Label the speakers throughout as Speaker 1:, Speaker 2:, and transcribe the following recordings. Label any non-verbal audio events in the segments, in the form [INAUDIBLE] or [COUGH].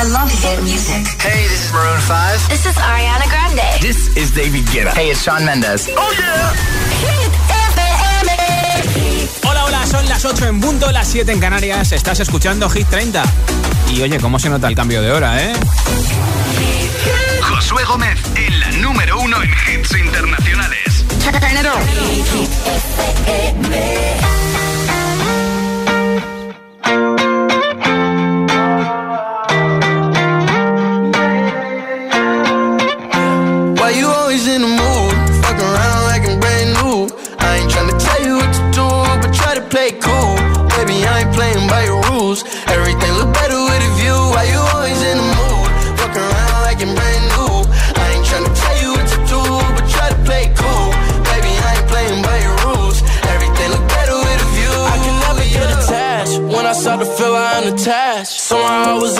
Speaker 1: I love hit music.
Speaker 2: Hey, this is Maroon 5.
Speaker 3: This is Ariana Grande.
Speaker 2: This is David Guetta. Hey, it's Shawn Mendes.
Speaker 4: Oh yeah.
Speaker 3: Hit FM.
Speaker 5: Hola, hola, son las 8 en punto, las 7 en Canarias. Estás escuchando Hit 30. Y oye, ¿cómo se nota el cambio de hora, eh?
Speaker 4: Josué Gómez en la número uno en hits internacionales.
Speaker 6: Why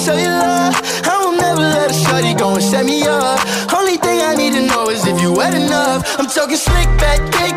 Speaker 6: Just with cellular. I will never let a shorty go and set me up. Only thing I need to know is if you wet enough. I'm talking slick back, kick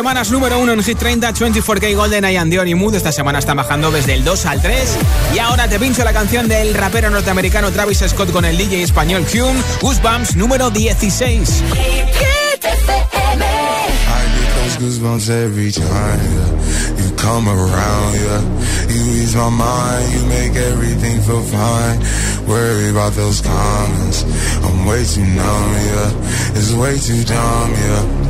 Speaker 5: semanas número uno en Hit 30, 24K Golden Eye and Dior y Mood. Esta semana está bajando desde el 2 al 3. Y ahora te pincho la canción del rapero norteamericano Travis Scott con el DJ español Hume, Goosebumps número 16.
Speaker 3: Hit FM.
Speaker 7: I get those goosebumps every time yeah. you come around. Yeah, you ease my mind, you make everything feel fine. Worry about those comments, I'm way too numb. Yeah, it's way too dumb. Yeah,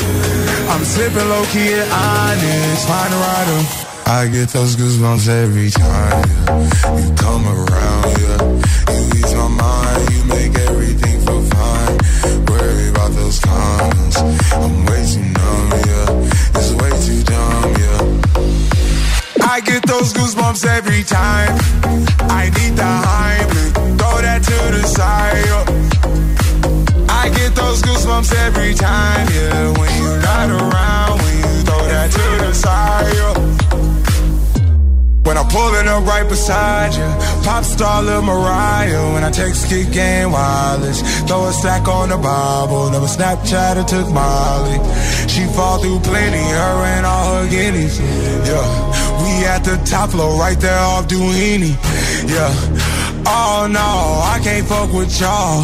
Speaker 7: I'm sipping low key at honest, find a rider. I get those goosebumps every time, yeah. You come around, yeah. You ease my mind, you make everything feel fine. Worry about those comments. I'm way too numb, yeah. It's way too dumb, yeah. I get those goosebumps every time. I need the Heimlich, throw that to the side. yeah. Those goosebumps every time, yeah. When you're not around, when you throw that to the side. yeah. When I'm pulling up right beside you, pop star Lil Mariah. When I text kick game wireless, throw a stack on the Bible. Never Snapchat or took Molly. She fall through plenty, her and all her guineas. Yeah, we at the top floor, right there off Duini. Yeah, oh no, I can't fuck with y'all.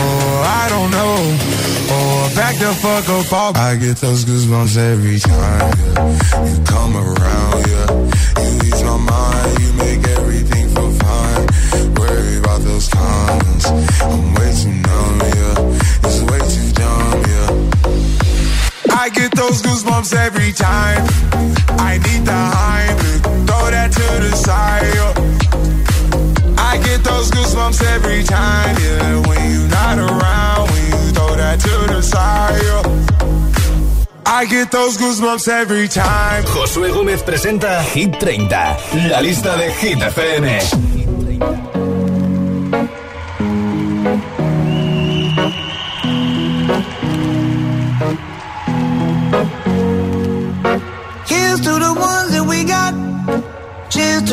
Speaker 7: or I don't know, oh, or back the fuck up off. I get those goosebumps every time yeah. you come around. Yeah, you ease my mind, you make everything feel fine. Worry about those comments, I'm way too numb. Yeah, it's way too dumb. Yeah, I get those goosebumps every time. I need the high. throw that to the side. Yeah. Get those goosebumps every time, yeah. When you're not around, when you throw that to the side, yeah. I get those goosebumps every time.
Speaker 4: Josué Gómez presenta Hit 30, la lista de Hit FM.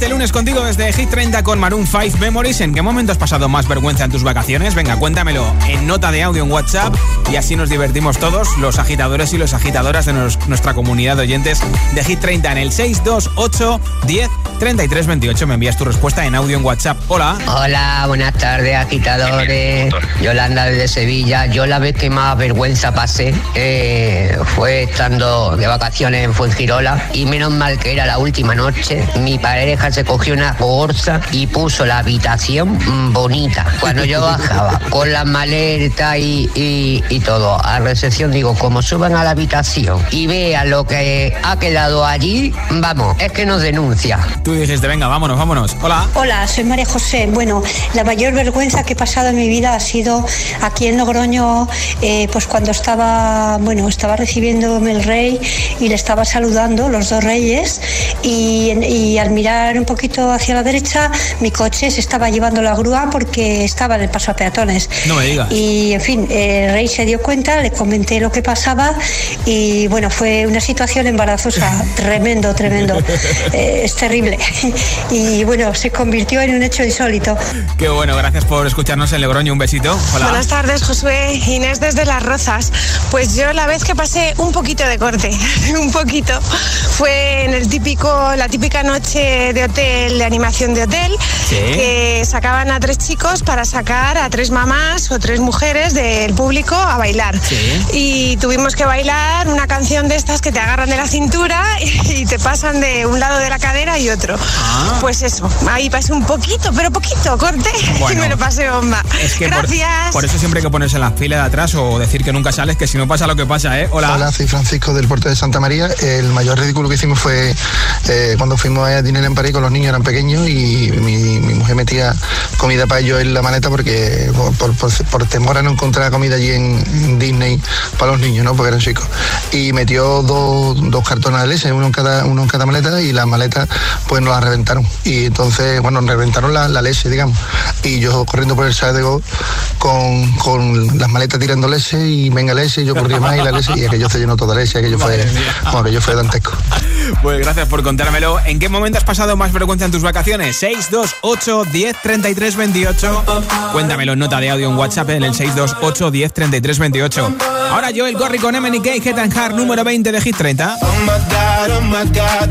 Speaker 5: Este lunes contigo desde Hit 30 con Maroon 5 Memories. ¿En qué momento has pasado más vergüenza en tus vacaciones? Venga, cuéntamelo en nota de audio en WhatsApp y así nos divertimos todos, los agitadores y las agitadoras de nuestra comunidad de oyentes de Hit 30 en el 628 10 33 28. Me envías tu respuesta en audio en WhatsApp. Hola.
Speaker 8: Hola, buenas tardes, agitadores. Yolanda desde Sevilla. Yo la vez que más vergüenza pasé eh, fue estando de vacaciones en Fuengirola y menos mal que era la última noche. Mi pareja se cogió una bolsa y puso la habitación bonita. Cuando yo bajaba [LAUGHS] con las maletas y, y- y todo a recepción, digo, como suban a la habitación y vean lo que ha quedado allí, vamos, es que nos denuncia.
Speaker 5: Tú dijiste, venga, vámonos, vámonos. Hola.
Speaker 9: Hola, soy María José. Bueno, la mayor vergüenza que he pasado en mi vida ha sido aquí en Logroño, eh, pues cuando estaba, bueno, estaba recibiéndome el rey y le estaba saludando, los dos reyes, y, y al mirar un poquito hacia la derecha, mi coche se estaba llevando la grúa porque estaba en el paso a peatones.
Speaker 5: No me digas.
Speaker 9: Y en fin, el rey se dio cuenta, le comenté lo que pasaba y bueno, fue una situación embarazosa, [LAUGHS] tremendo, tremendo. [LAUGHS] Eh, es terrible. [LAUGHS] y bueno, se convirtió en un hecho insólito.
Speaker 5: Qué bueno, gracias por escucharnos en Logroño. Un besito. Hola.
Speaker 10: Buenas tardes, Josué. Inés desde Las Rozas. Pues yo la vez que pasé un poquito de corte, [LAUGHS] un poquito, fue en el típico, la típica noche de hotel, de animación de hotel,
Speaker 5: Sí.
Speaker 10: que sacaban a tres chicos para sacar a tres mamás o tres mujeres del público a bailar.
Speaker 5: Sí.
Speaker 10: Y tuvimos que bailar una canción de estas que te agarran de la cintura [LAUGHS] y te pasan de un lado de la cadera y otro.
Speaker 5: Ah.
Speaker 10: Pues eso, ahí pasé un poquito, pero poquito, corte [LAUGHS] y
Speaker 5: Bueno.
Speaker 10: me lo pasé bomba.
Speaker 5: Es que por,
Speaker 10: Gracias.
Speaker 5: por eso siempre hay que ponerse en la fila de atrás o decir que nunca sales, que si no pasa lo que pasa, ¿eh? Hola.
Speaker 11: Hola, soy Francisco del puerto de Santa María. El mayor ridículo que hicimos fue eh, cuando fuimos a Dinero en París con los niños, eran pequeños y mi, mi mujer metía comida para ellos en la maleta porque por, por- por- por temor a no encontrar comida allí en, en Disney para los niños, ¿no? Porque eran chicos. Y metió dos, dos cartones de leche, uno en cada, uno en cada maleta y las maletas pues nos las reventaron. Y entonces, bueno, nos reventaron la, la leche, digamos. Y yo corriendo por el Gaulle con, con las maletas tirando leche y venga leche, y yo corría más y la leche y aquello se llenó toda leche, aquello fue,
Speaker 5: Madre mía.
Speaker 11: bueno, aquello fue dantesco.
Speaker 5: Pues gracias por contármelo. ¿En qué momento has pasado más vergüenza en tus vacaciones? 628 10 33 28. Cuéntamelo en nota de audio en WhatsApp en el 628 10 33 28. Ahora yo, el Gorri con MNK, Head and Heart número 20 de Hit 30.
Speaker 12: Oh my god, oh my god,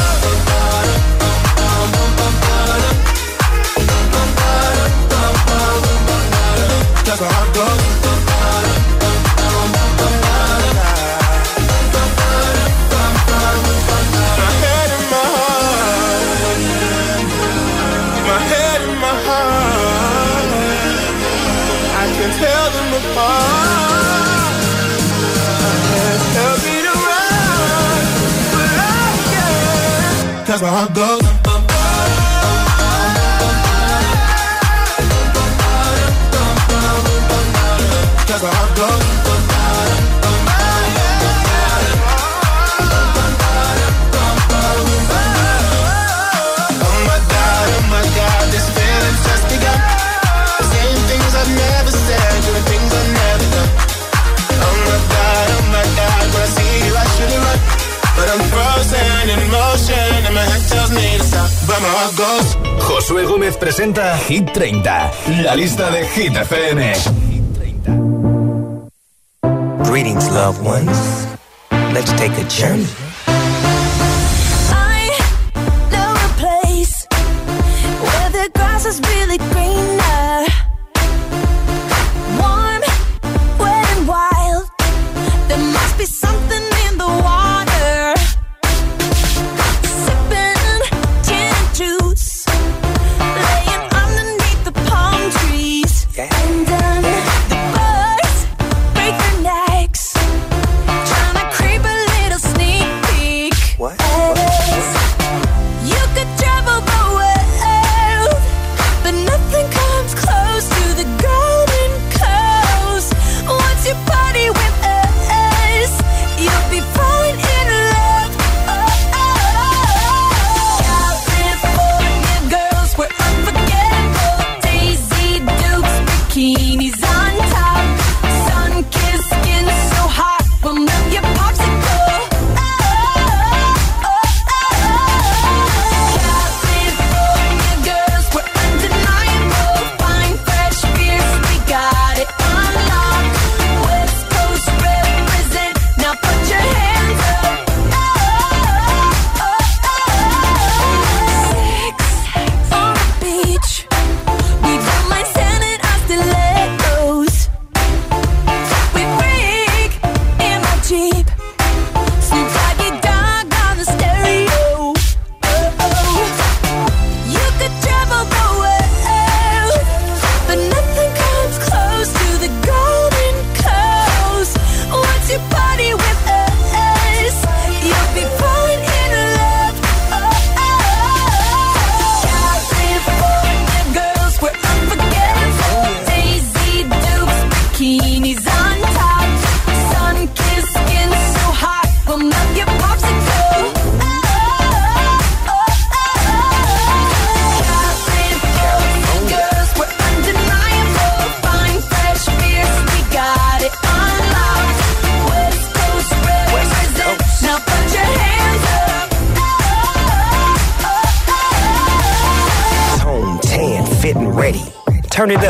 Speaker 12: where I.
Speaker 4: Josué Gómez presenta Hit 30, la lista de Hit FM.
Speaker 13: Greetings, loved ones. Let's take a journey.
Speaker 3: I know a place where the grass is really greener.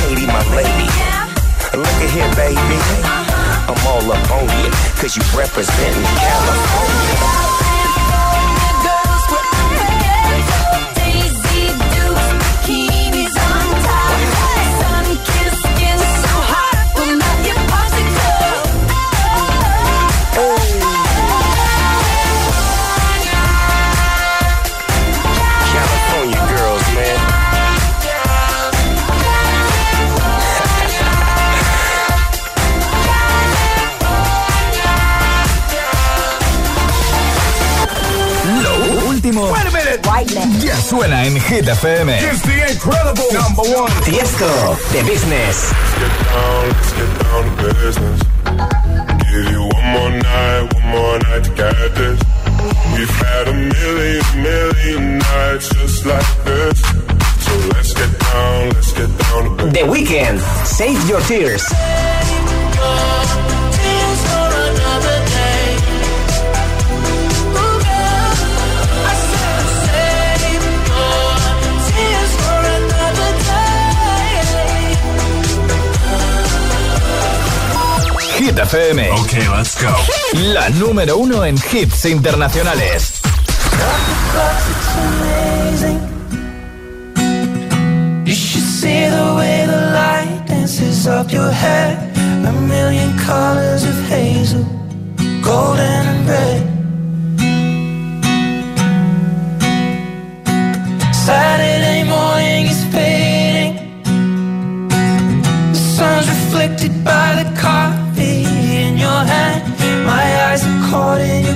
Speaker 13: Katie, my lady. Look at here, baby. I'm all up on you, cause you representing California.
Speaker 3: Suena en Hit FM.
Speaker 4: It's the incredible number one.
Speaker 3: Tiesto, The Business.
Speaker 14: Let's get down to business. Give you one more night, one more night to get this. We've had a million, million nights just like this. So let's get down, let's get down to business.
Speaker 3: The Weekend, Save Your Tears. Hit FM.
Speaker 4: Ok, let's go.
Speaker 3: La número uno en hits internacionales.
Speaker 15: You should see the way the light dances up your hair. A million colors of hazel, golden and red. Saturday morning is fading. The sun's reflected by the coffee caught in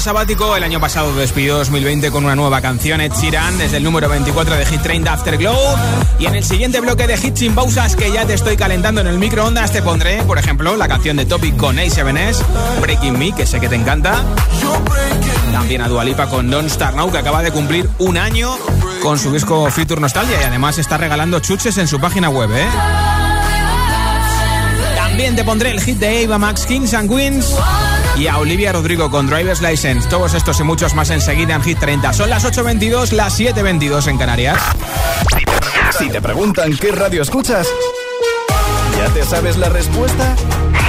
Speaker 5: sabático, el año pasado despidió 2020 con una nueva canción, Ed Sheeran, desde el número 24 de Hit 30 Afterglow. Y en el siguiente bloque de hits sin pausas que ya te estoy calentando en el microondas, te pondré, por ejemplo, la canción de Topic con A7S, Breaking Me, que sé que te encanta. También a Dualipa con Don't Start Now, que acaba de cumplir un año con su disco Future Nostalgia y además está regalando chuches en su página web, ¿eh? También te pondré el hit de Ava Max Kings and Queens y a Olivia Rodrigo con Driver's License. Todos estos y muchos más enseguida en Hit 30. Son las 8.22, las 7.22 en Canarias.
Speaker 4: Si te preguntan qué radio escuchas, ¿ya te sabes la respuesta?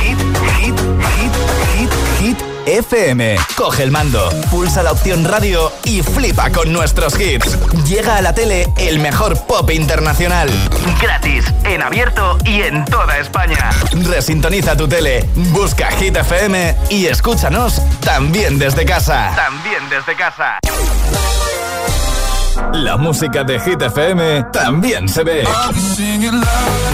Speaker 4: Hit, hit, hit, hit, hit. FM. Coge el mando, pulsa la opción radio y flipa con nuestros hits. Llega a la tele el mejor pop internacional. Gratis, en abierto y en toda España. Resintoniza tu tele, busca Hit FM y escúchanos también desde casa. También desde casa. La música de Hit FM también se ve.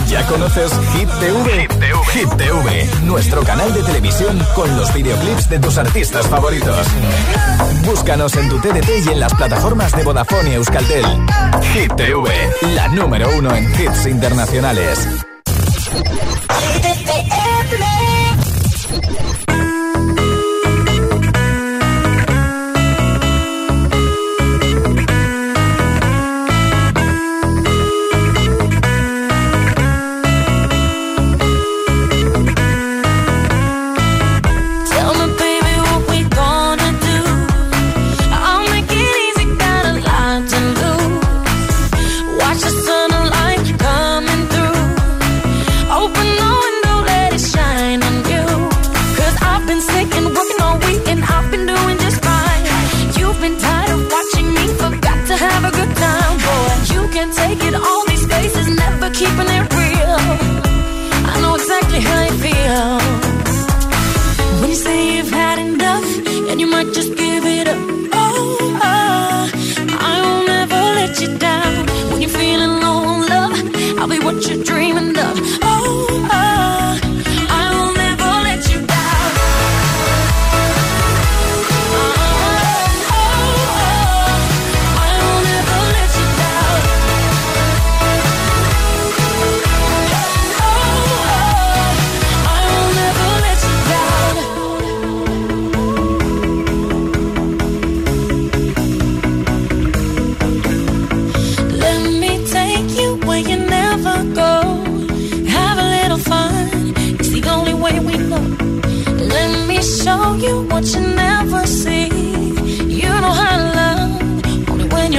Speaker 4: ¿Ya conoces Hit TV? Hit TV. nuestro canal de televisión con los videoclips de tus artistas favoritos. Búscanos en tu TDT y en las plataformas de Vodafone y Euskaltel. Hit TV, la número uno en hits internacionales.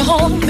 Speaker 3: Love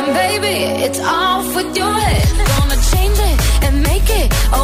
Speaker 3: and baby, it's off with your head. Gonna change it and make it.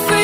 Speaker 3: Free.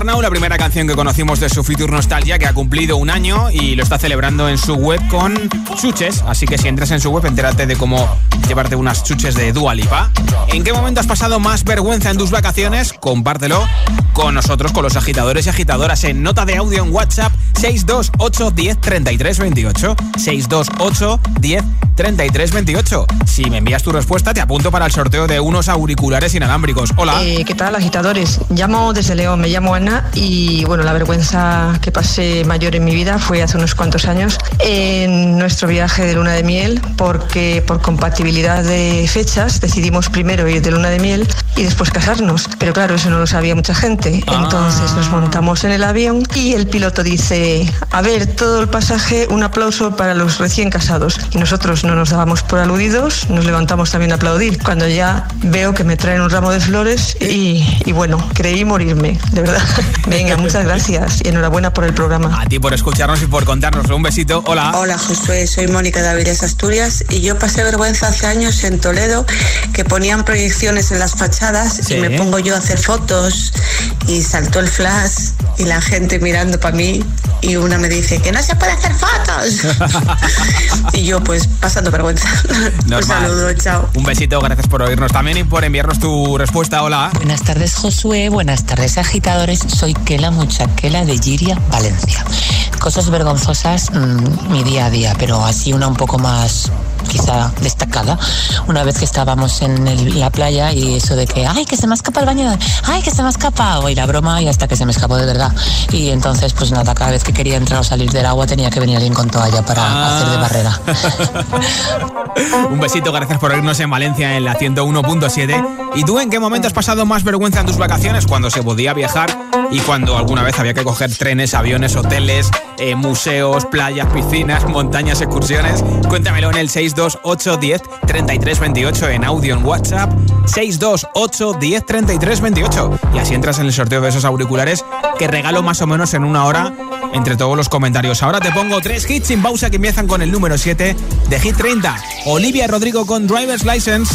Speaker 5: la primera canción que conocimos de su Future Nostalgia, que ha cumplido un año y lo está celebrando en su web con chuches. Así que si entras en su web, entérate de cómo llevarte unas chuches de Dua Lipa. ¿En qué momento has pasado más vergüenza en tus vacaciones? Compártelo con nosotros, con los agitadores y agitadoras, en nota de audio en WhatsApp 628 10 33 28. 628 10 33 28. Si me envías tu respuesta, te apunto para el sorteo de unos auriculares inalámbricos. Hola.
Speaker 16: Eh, ¿Qué tal, agitadores? Llamo desde León, me llamo Ana y bueno, la vergüenza que pasé mayor en mi vida fue hace unos cuantos años en nuestro viaje de luna de miel, porque por compatibilidad de fechas decidimos primero ir de luna de miel y después casarnos. Pero claro, eso no lo sabía mucha gente. Entonces nos montamos en el avión y el piloto dice, a ver, todo el pasaje, un aplauso para los recién casados. Y nosotros no nos dábamos por aludidos, nos levantamos también a aplaudir. Cuando ya veo que me traen un ramo de flores y, y bueno, creí morirme, de verdad. [LAUGHS] Venga, muchas gracias y enhorabuena por el programa.
Speaker 5: A ti por escucharnos y por contárnoslo. Un besito. Hola.
Speaker 17: Hola Josué, soy Mónica de Avilés, Asturias y yo pasé vergüenza hace años en Toledo que ponían proyecciones en las fachadas
Speaker 5: Sí.
Speaker 17: y me pongo yo a hacer fotos y saltó el flash y la gente mirando para mí y una me dice que no se puede hacer fotos [LAUGHS] y yo pues pasando vergüenza. Un saludo, chao.
Speaker 5: Un besito, gracias por oírnos también y por enviarnos tu respuesta. Hola.
Speaker 18: Buenas tardes, Josué. Buenas tardes, agitadores. Soy Kela Muchaquela de Giria, Valencia. Cosas vergonzosas, mm, mi día a día, pero así una un poco más quizá destacada. Una vez que estábamos en el- la playa y eso de que, ay, que se me ha escapado el baño, ay, que se me ha escapado, y la broma y hasta que se me escapó de verdad. Y entonces, pues nada, cada vez que quería entrar o salir del agua tenía que venir alguien con toalla para
Speaker 5: Ah.
Speaker 18: hacer de barrera. [LAUGHS]
Speaker 5: Un besito, gracias por oírnos en Valencia en la 101.7. ¿Y tú en qué momento has pasado más vergüenza en tus vacaciones? Cuando se podía viajar y cuando alguna vez había que coger trenes, aviones, hoteles, eh, museos, playas, piscinas, montañas, excursiones. Cuéntamelo en el 628 10 33 28 en audio en WhatsApp. 628 10 33 28. Y así entras en el sorteo de esos auriculares que regalo más o menos en una hora entre todos los comentarios. Ahora te pongo tres hits sin pausa que empiezan con el número 7 de Hit 30. Olivia Rodrigo con Driver's License.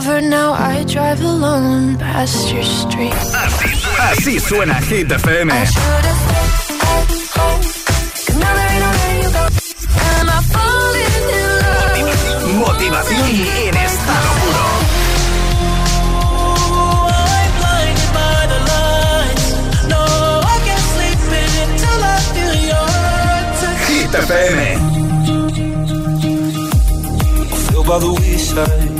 Speaker 3: Forever, now I drive alone past your street.
Speaker 4: Así suena Hit FM.
Speaker 3: I should have stayed at home. Cause now there ain't no way you go. I falling in love?
Speaker 4: Motivación en estado puro.
Speaker 19: I'm blinded by the lights. No, I can't sleep until I feel.
Speaker 4: Hit FM.
Speaker 15: by the wayside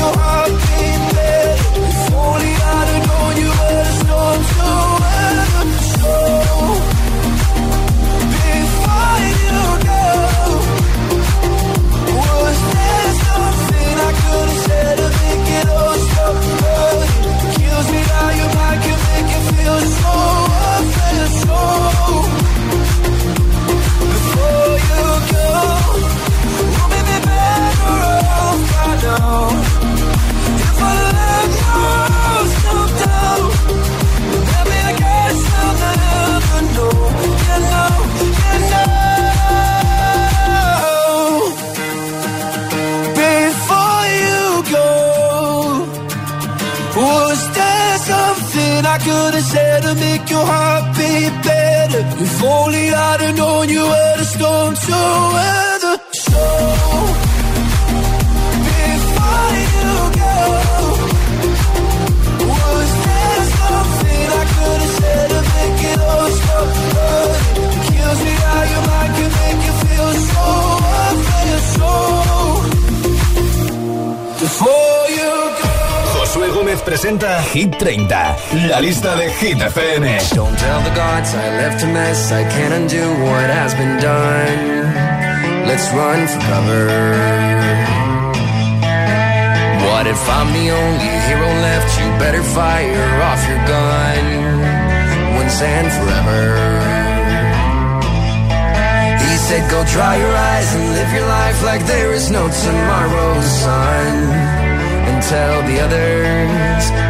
Speaker 15: Your heart
Speaker 4: lista de Hit FM.
Speaker 20: Don't tell the gods I left a mess. I can't undo what has been done. Let's run for cover. What if I'm the only hero left? You better fire off your gun once and forever. He said, Go dry your eyes and live your life like there is no tomorrow, son. And tell the others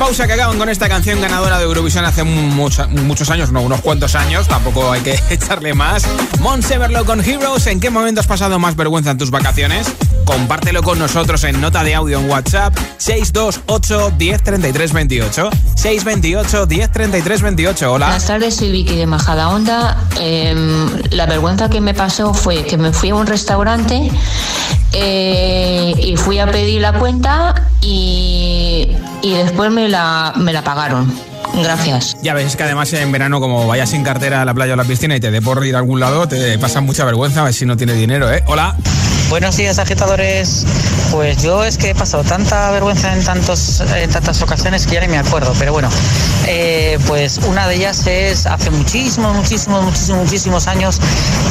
Speaker 5: pausa que acaban con esta canción ganadora de Eurovisión hace muchos años, no, unos cuantos años, tampoco hay que [LAUGHS] echarle más. Monseverlo con Heroes, ¿en qué momento has pasado más vergüenza en tus vacaciones? Compártelo con nosotros en nota de audio en WhatsApp 628 1033 28 628 1033 28. Hola.
Speaker 18: Buenas tardes, soy Vicky de Majada Onda. la vergüenza que me pasó fue que me fui a un restaurante eh, y fui a pedir la cuenta y, y después me la, me la pagaron. Gracias.
Speaker 5: Ya ves, es que además en verano, como vayas sin cartera a la playa o a la piscina y te dé por ir a algún lado, te pasa mucha vergüenza a ver si no tiene dinero, ¿eh? Hola.
Speaker 21: Buenos días, agitadores. Pues yo es que he pasado tanta vergüenza en, tantos, en tantas ocasiones que ya ni me acuerdo. Pero bueno, eh, pues una de ellas es hace muchísimos, muchísimos, muchísimos, muchísimos años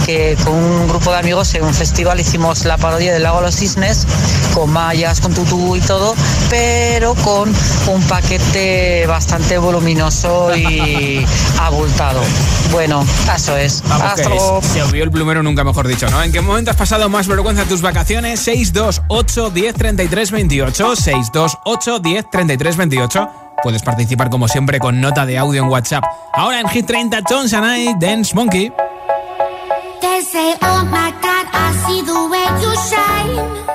Speaker 21: que con un grupo de amigos en un festival hicimos la parodia del Lago de los Cisnes con mallas, con tutú y todo, pero con un paquete bastante voluminoso y [LAUGHS] abultado. Bueno, eso es.
Speaker 5: Vamos,
Speaker 21: Hasta
Speaker 5: que
Speaker 21: luego.
Speaker 5: se obvió el plumero nunca mejor dicho, ¿no? ¿En qué momento has pasado más vergüenza en tus vacaciones? 628 10 33 28 628 10 33 28 Puedes participar como siempre con nota de audio en WhatsApp. Ahora en Hit 30 Tones and I Dance Monkey.
Speaker 22: They say, oh my God, I see the way you shine.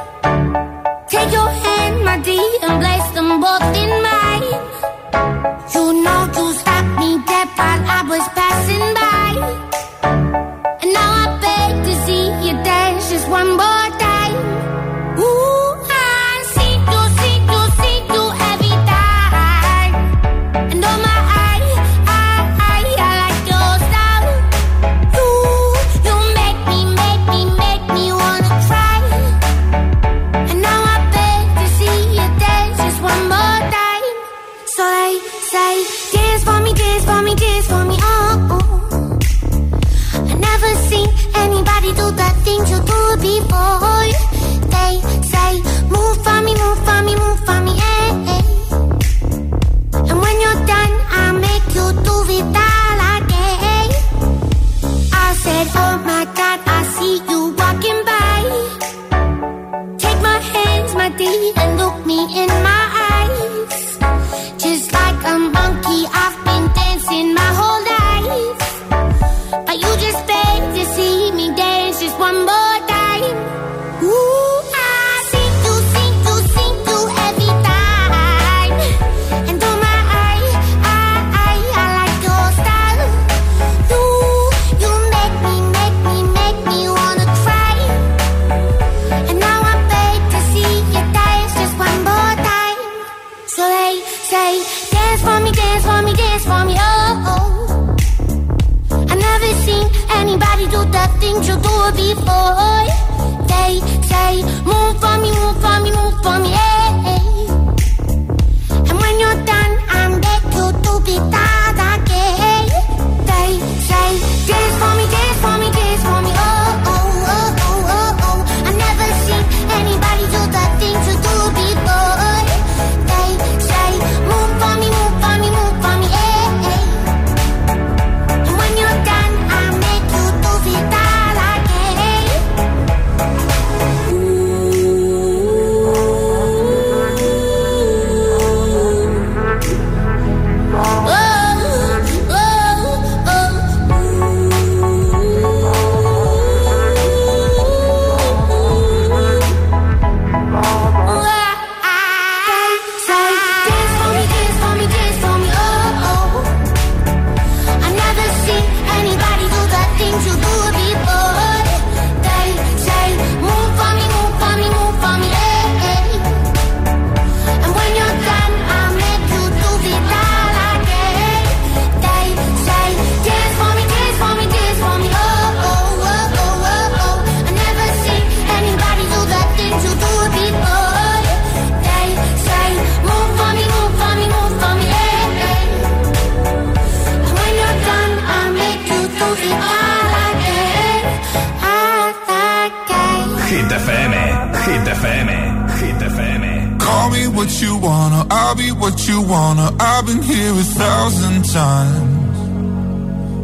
Speaker 22: I'll
Speaker 7: be what you wanna. I've been here a thousand times.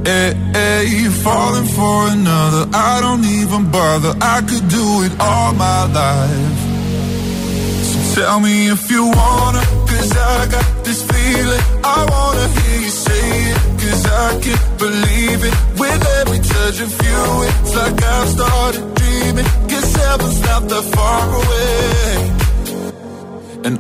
Speaker 7: Hey, hey, you falling for another. I don't even bother. I could do it all my life. So tell me if you wanna, cause I got this feeling. I wanna hear you say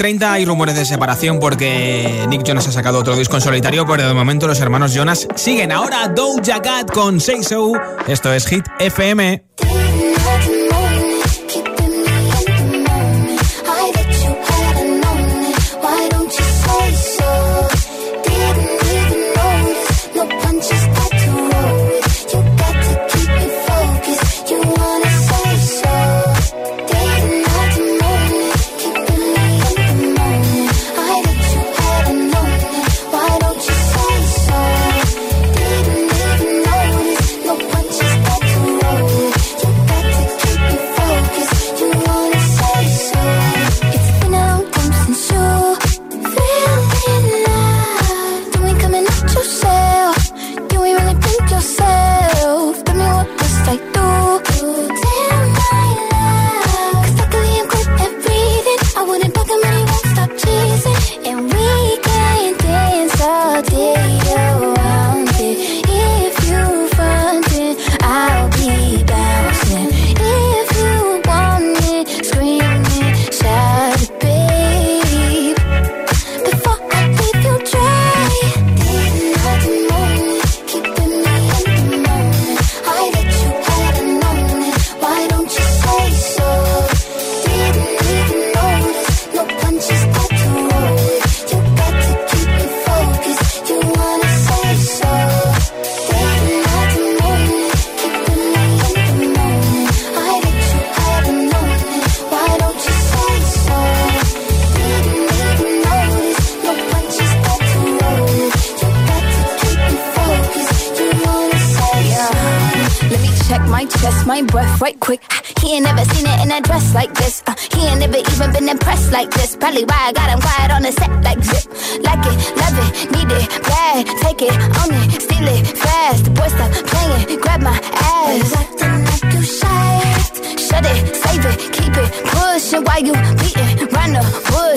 Speaker 22: 30 hay rumores de separación porque Nick Jonas ha sacado otro disco en solitario, pero de momento los hermanos Jonas siguen. Ahora Doja Cat con Say So. Esto es Hit FM.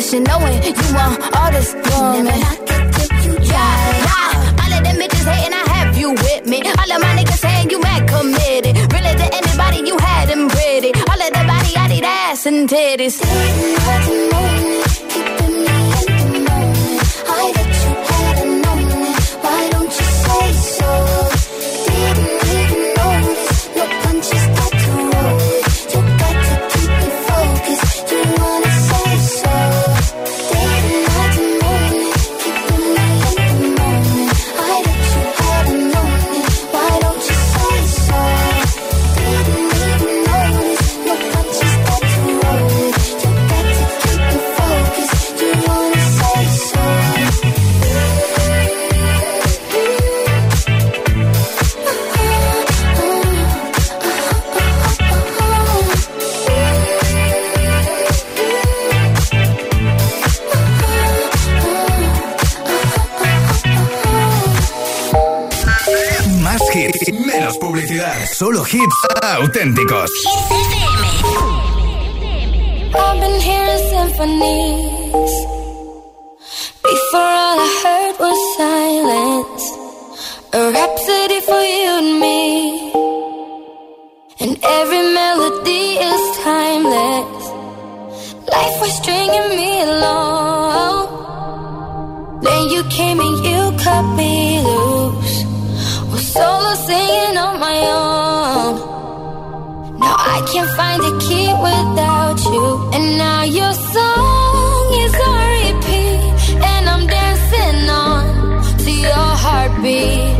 Speaker 3: should know it. You want
Speaker 23: all this woman. Yeah, all of them bitches hating, I have you with me. All of my niggas saying you mad committed. Really to anybody you had them pretty. All of the body, I need ass and titties.
Speaker 4: Solo hits auténticos.
Speaker 3: I've been hearing symphonies. Before all I heard was silence. A rhapsody for you and me. And every melody is timeless. Life was stringing me along. Then you came and you cut me loose. Was solo singing on my own. I can't find a key without you. And now your song is on repeat. And I'm dancing on to your heartbeat.